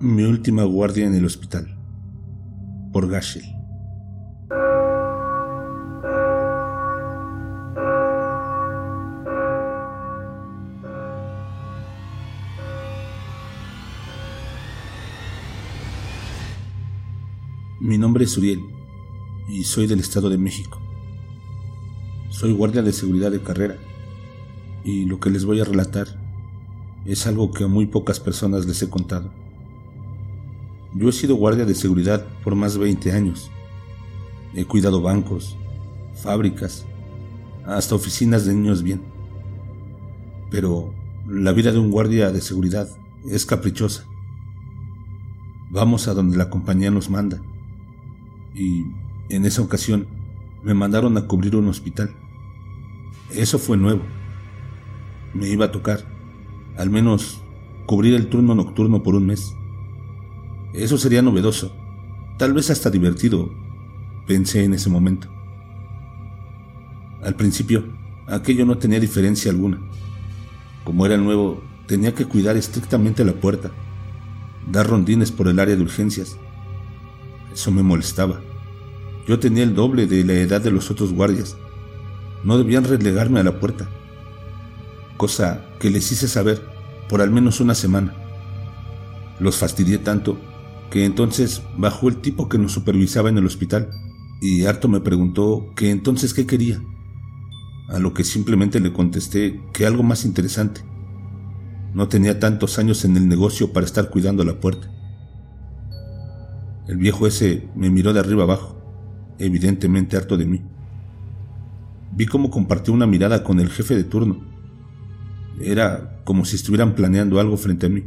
Mi última guardia en el hospital. Por Gashel. Mi nombre es Uriel y soy del Estado de México. Soy guardia de seguridad de carrera y lo que les voy a relatar es algo que a muy pocas personas les he contado. Yo he sido guardia de seguridad por más de 20 años. He cuidado bancos, fábricas, hasta oficinas de niños bien. Pero la vida de un guardia de seguridad es caprichosa. Vamos a donde la compañía nos manda. Y en esa ocasión me mandaron a cubrir un hospital. Eso fue nuevo. Me iba a tocar, al menos, cubrir el turno nocturno por un mes. Eso sería novedoso, tal vez hasta divertido, pensé en ese momento. Al principio, aquello no tenía diferencia alguna. Como era nuevo, tenía que cuidar estrictamente la puerta, dar rondines por el área de urgencias. Eso me molestaba. Yo tenía el doble de la edad de los otros guardias. No debían relegarme a la puerta. Cosa que les hice saber por al menos una semana. Los fastidié tanto que entonces bajó el tipo que nos supervisaba en el hospital y harto me preguntó que entonces qué quería, a lo que simplemente le contesté que algo más interesante. No tenía tantos años en el negocio para estar cuidando la puerta. El viejo ese me miró de arriba abajo, evidentemente harto de mí. Vi cómo compartió una mirada con el jefe de turno. Era como si estuvieran planeando algo frente a mí.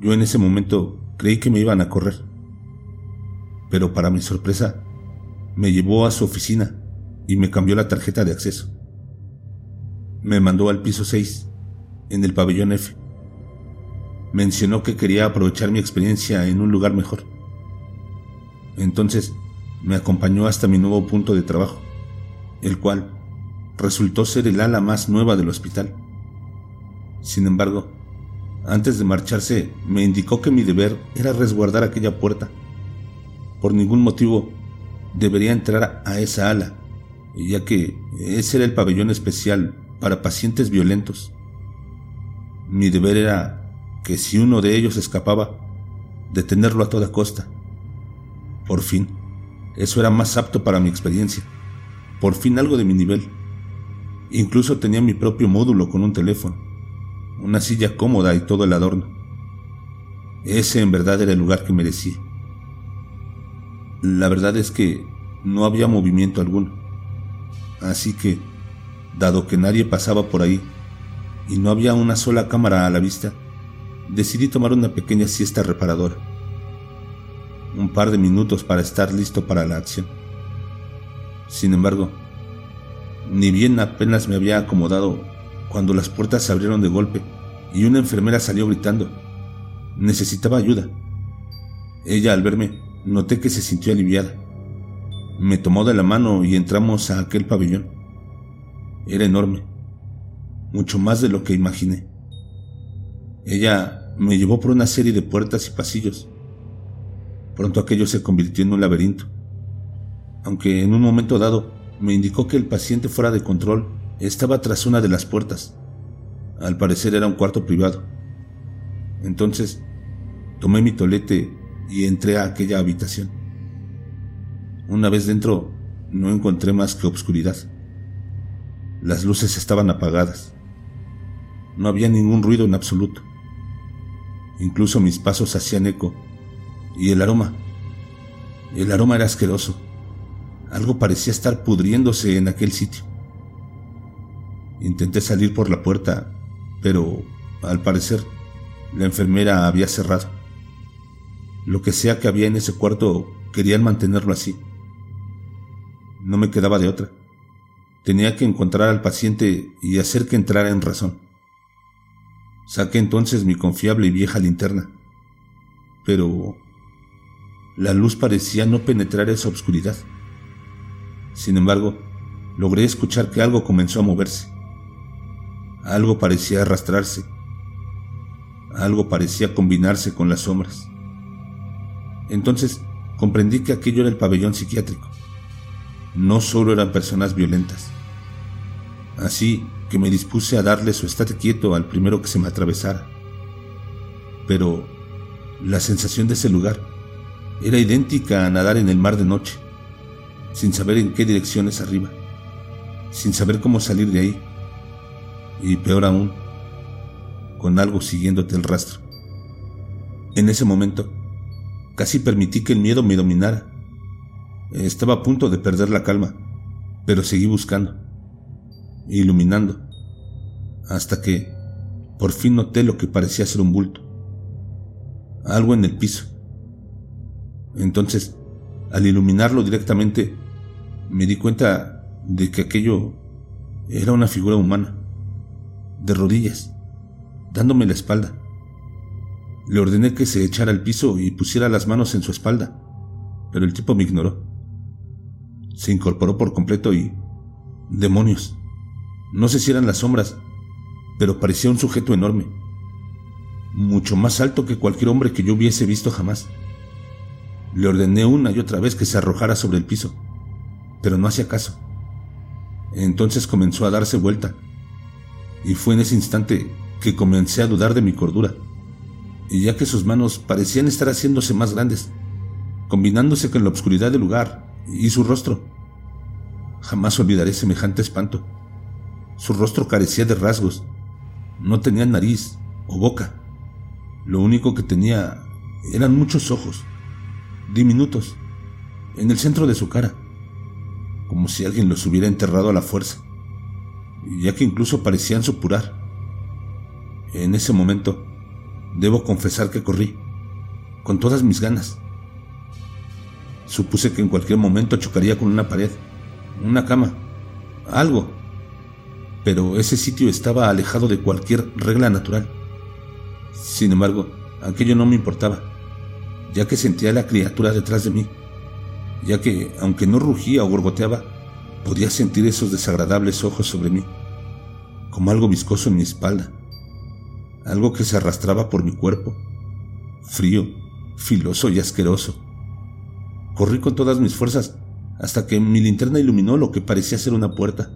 Yo en ese momento creí que me iban a correr. Pero para mi sorpresa, me llevó a su oficina y me cambió la tarjeta de acceso. Me mandó al piso 6, en el pabellón F. Mencionó que quería aprovechar mi experiencia en un lugar mejor. Entonces me acompañó hasta mi nuevo punto de trabajo, el cual resultó ser el ala más nueva del hospital. Sin embargo, antes de marcharse, me indicó que mi deber era resguardar aquella puerta. Por ningún motivo debería entrar a esa ala, ya que ese era el pabellón especial para pacientes violentos. Mi deber era que si uno de ellos escapaba, detenerlo a toda costa. Por fin, eso era más apto para mi experiencia. Por fin algo de mi nivel. Incluso tenía mi propio módulo con un teléfono una silla cómoda y todo el adorno. Ese en verdad era el lugar que merecía. La verdad es que no había movimiento alguno. Así que, dado que nadie pasaba por ahí y no había una sola cámara a la vista, decidí tomar una pequeña siesta reparadora. Un par de minutos para estar listo para la acción. Sin embargo, ni bien apenas me había acomodado cuando las puertas se abrieron de golpe y una enfermera salió gritando. Necesitaba ayuda. Ella al verme noté que se sintió aliviada. Me tomó de la mano y entramos a aquel pabellón. Era enorme, mucho más de lo que imaginé. Ella me llevó por una serie de puertas y pasillos. Pronto aquello se convirtió en un laberinto, aunque en un momento dado me indicó que el paciente fuera de control estaba tras una de las puertas. Al parecer era un cuarto privado. Entonces tomé mi tolete y entré a aquella habitación. Una vez dentro no encontré más que obscuridad. Las luces estaban apagadas. No había ningún ruido en absoluto. Incluso mis pasos hacían eco. Y el aroma. El aroma era asqueroso. Algo parecía estar pudriéndose en aquel sitio. Intenté salir por la puerta, pero al parecer la enfermera había cerrado. Lo que sea que había en ese cuarto querían mantenerlo así. No me quedaba de otra. Tenía que encontrar al paciente y hacer que entrara en razón. Saqué entonces mi confiable y vieja linterna, pero la luz parecía no penetrar esa oscuridad. Sin embargo, logré escuchar que algo comenzó a moverse. Algo parecía arrastrarse. Algo parecía combinarse con las sombras. Entonces comprendí que aquello era el pabellón psiquiátrico. No solo eran personas violentas. Así que me dispuse a darle su estate quieto al primero que se me atravesara. Pero la sensación de ese lugar era idéntica a nadar en el mar de noche, sin saber en qué dirección es arriba, sin saber cómo salir de ahí, y peor aún, con algo siguiéndote el rastro. En ese momento, casi permití que el miedo me dominara. Estaba a punto de perder la calma, pero seguí buscando, iluminando, hasta que por fin noté lo que parecía ser un bulto. Algo en el piso. Entonces, al iluminarlo directamente, me di cuenta de que aquello era una figura humana, de rodillas, dándome la espalda. Le ordené que se echara al piso y pusiera las manos en su espalda, pero el tipo me ignoró. Se incorporó por completo y... Demonios. No sé si eran las sombras, pero parecía un sujeto enorme, mucho más alto que cualquier hombre que yo hubiese visto jamás. Le ordené una y otra vez que se arrojara sobre el piso, pero no hacía caso. Entonces comenzó a darse vuelta, y fue en ese instante que comencé a dudar de mi cordura, y ya que sus manos parecían estar haciéndose más grandes, combinándose con la oscuridad del lugar y su rostro. Jamás olvidaré semejante espanto. Su rostro carecía de rasgos, no tenía nariz o boca. Lo único que tenía eran muchos ojos, diminutos, en el centro de su cara, como si alguien los hubiera enterrado a la fuerza, ya que incluso parecían supurar. En ese momento, debo confesar que corrí, con todas mis ganas. Supuse que en cualquier momento chocaría con una pared, una cama, algo. Pero ese sitio estaba alejado de cualquier regla natural. Sin embargo, aquello no me importaba, ya que sentía la criatura detrás de mí, ya que, aunque no rugía o gorgoteaba, podía sentir esos desagradables ojos sobre mí, como algo viscoso en mi espalda algo que se arrastraba por mi cuerpo, frío, filoso y asqueroso. Corrí con todas mis fuerzas hasta que mi linterna iluminó lo que parecía ser una puerta.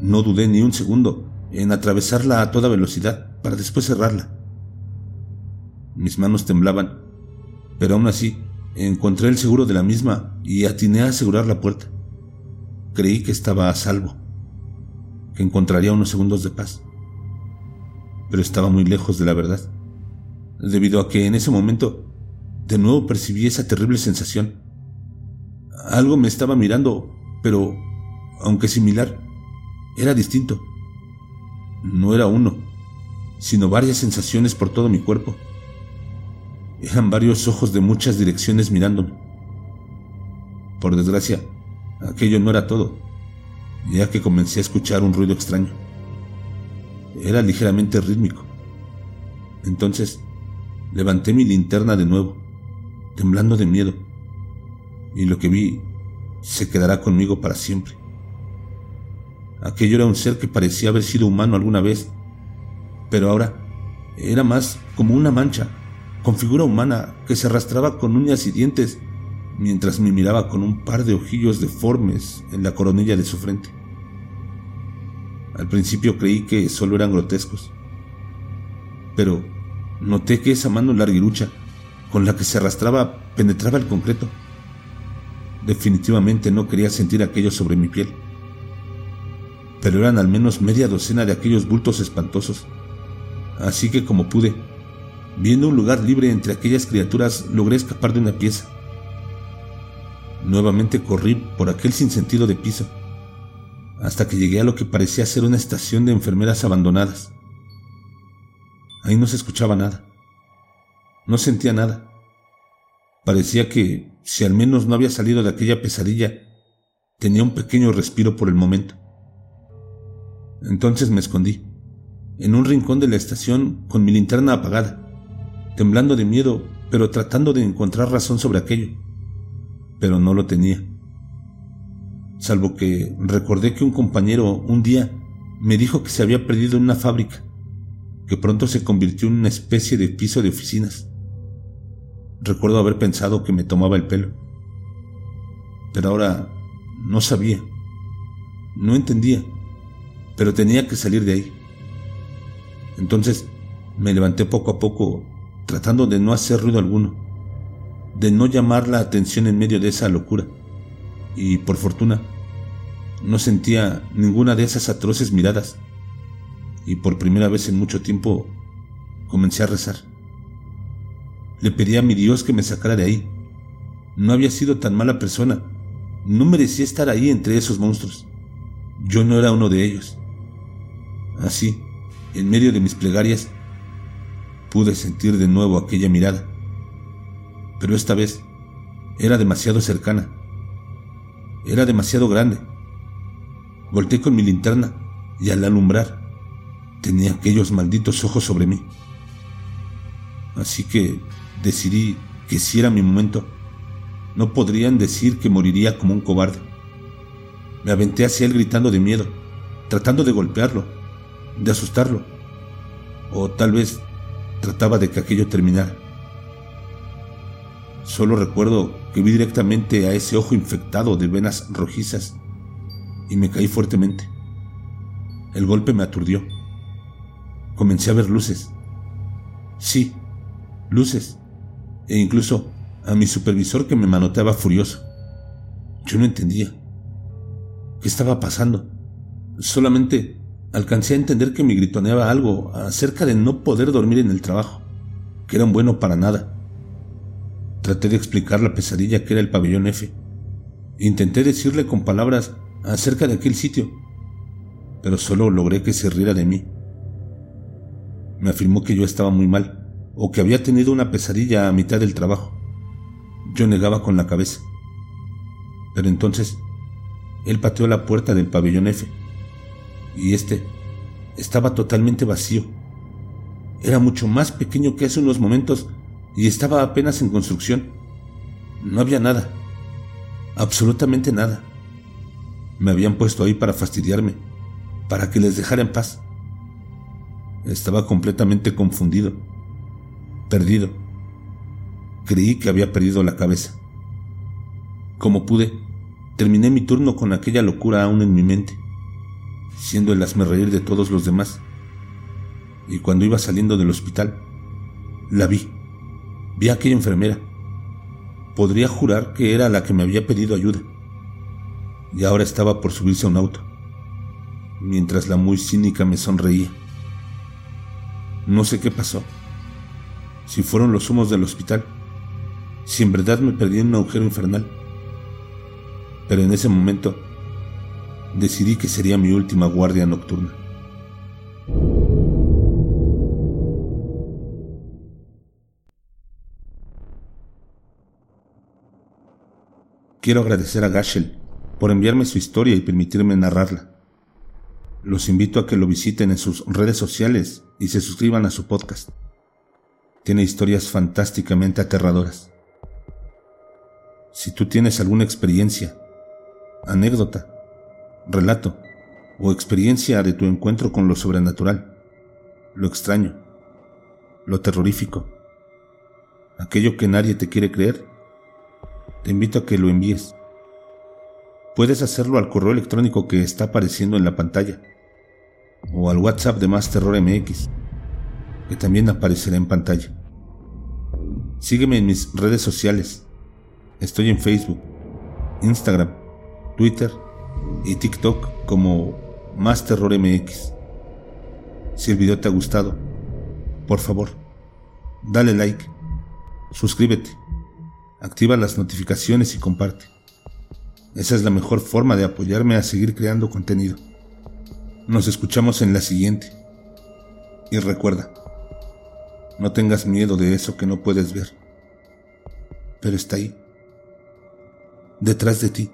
No dudé ni un segundo en atravesarla a toda velocidad para después cerrarla. Mis manos temblaban, pero aún así encontré el seguro de la misma y atiné a asegurar la puerta. Creí que estaba a salvo, que encontraría unos segundos de paz pero estaba muy lejos de la verdad, debido a que en ese momento de nuevo percibí esa terrible sensación. Algo me estaba mirando, pero, aunque similar, era distinto. No era uno, sino varias sensaciones por todo mi cuerpo. Eran varios ojos de muchas direcciones mirándome. Por desgracia, aquello no era todo, ya que comencé a escuchar un ruido extraño era ligeramente rítmico. Entonces levanté mi linterna de nuevo, temblando de miedo, y lo que vi se quedará conmigo para siempre. Aquello era un ser que parecía haber sido humano alguna vez, pero ahora era más como una mancha, con figura humana que se arrastraba con uñas y dientes mientras me miraba con un par de ojillos deformes en la coronilla de su frente. Al principio creí que solo eran grotescos, pero noté que esa mano larguirucha con la que se arrastraba penetraba el concreto. Definitivamente no quería sentir aquello sobre mi piel, pero eran al menos media docena de aquellos bultos espantosos. Así que como pude, viendo un lugar libre entre aquellas criaturas, logré escapar de una pieza. Nuevamente corrí por aquel sinsentido de piso hasta que llegué a lo que parecía ser una estación de enfermeras abandonadas. Ahí no se escuchaba nada. No sentía nada. Parecía que, si al menos no había salido de aquella pesadilla, tenía un pequeño respiro por el momento. Entonces me escondí, en un rincón de la estación con mi linterna apagada, temblando de miedo, pero tratando de encontrar razón sobre aquello. Pero no lo tenía salvo que recordé que un compañero un día me dijo que se había perdido en una fábrica que pronto se convirtió en una especie de piso de oficinas. Recuerdo haber pensado que me tomaba el pelo, pero ahora no sabía, no entendía, pero tenía que salir de ahí. Entonces me levanté poco a poco, tratando de no hacer ruido alguno, de no llamar la atención en medio de esa locura, y por fortuna, no sentía ninguna de esas atroces miradas, y por primera vez en mucho tiempo comencé a rezar. Le pedí a mi Dios que me sacara de ahí. No había sido tan mala persona, no merecía estar ahí entre esos monstruos. Yo no era uno de ellos. Así, en medio de mis plegarias, pude sentir de nuevo aquella mirada. Pero esta vez era demasiado cercana. Era demasiado grande. Volté con mi linterna y al alumbrar tenía aquellos malditos ojos sobre mí. Así que decidí que si era mi momento, no podrían decir que moriría como un cobarde. Me aventé hacia él gritando de miedo, tratando de golpearlo, de asustarlo, o tal vez trataba de que aquello terminara. Solo recuerdo que vi directamente a ese ojo infectado de venas rojizas y me caí fuertemente. El golpe me aturdió. Comencé a ver luces. Sí, luces. E incluso a mi supervisor que me manoteaba furioso. Yo no entendía. ¿Qué estaba pasando? Solamente alcancé a entender que me gritoneaba algo acerca de no poder dormir en el trabajo, que era un bueno para nada. Traté de explicar la pesadilla que era el pabellón F. Intenté decirle con palabras acerca de aquel sitio, pero solo logré que se riera de mí. Me afirmó que yo estaba muy mal, o que había tenido una pesadilla a mitad del trabajo. Yo negaba con la cabeza. Pero entonces, él pateó la puerta del pabellón F, y este estaba totalmente vacío. Era mucho más pequeño que hace unos momentos y estaba apenas en construcción. No había nada, absolutamente nada. Me habían puesto ahí para fastidiarme, para que les dejara en paz. Estaba completamente confundido, perdido. Creí que había perdido la cabeza. Como pude, terminé mi turno con aquella locura aún en mi mente, siendo el reír de todos los demás. Y cuando iba saliendo del hospital, la vi. Vi a aquella enfermera. Podría jurar que era la que me había pedido ayuda y ahora estaba por subirse a un auto, mientras la muy cínica me sonreía. No sé qué pasó, si fueron los humos del hospital, si en verdad me perdí en un agujero infernal, pero en ese momento decidí que sería mi última guardia nocturna. Quiero agradecer a Gashel por enviarme su historia y permitirme narrarla. Los invito a que lo visiten en sus redes sociales y se suscriban a su podcast. Tiene historias fantásticamente aterradoras. Si tú tienes alguna experiencia, anécdota, relato o experiencia de tu encuentro con lo sobrenatural, lo extraño, lo terrorífico, aquello que nadie te quiere creer, te invito a que lo envíes puedes hacerlo al correo electrónico que está apareciendo en la pantalla o al WhatsApp de Más Terror MX, que también aparecerá en pantalla. Sígueme en mis redes sociales. Estoy en Facebook, Instagram, Twitter y TikTok como Más Terror MX. Si el video te ha gustado, por favor, dale like, suscríbete, activa las notificaciones y comparte. Esa es la mejor forma de apoyarme a seguir creando contenido. Nos escuchamos en la siguiente. Y recuerda, no tengas miedo de eso que no puedes ver, pero está ahí, detrás de ti.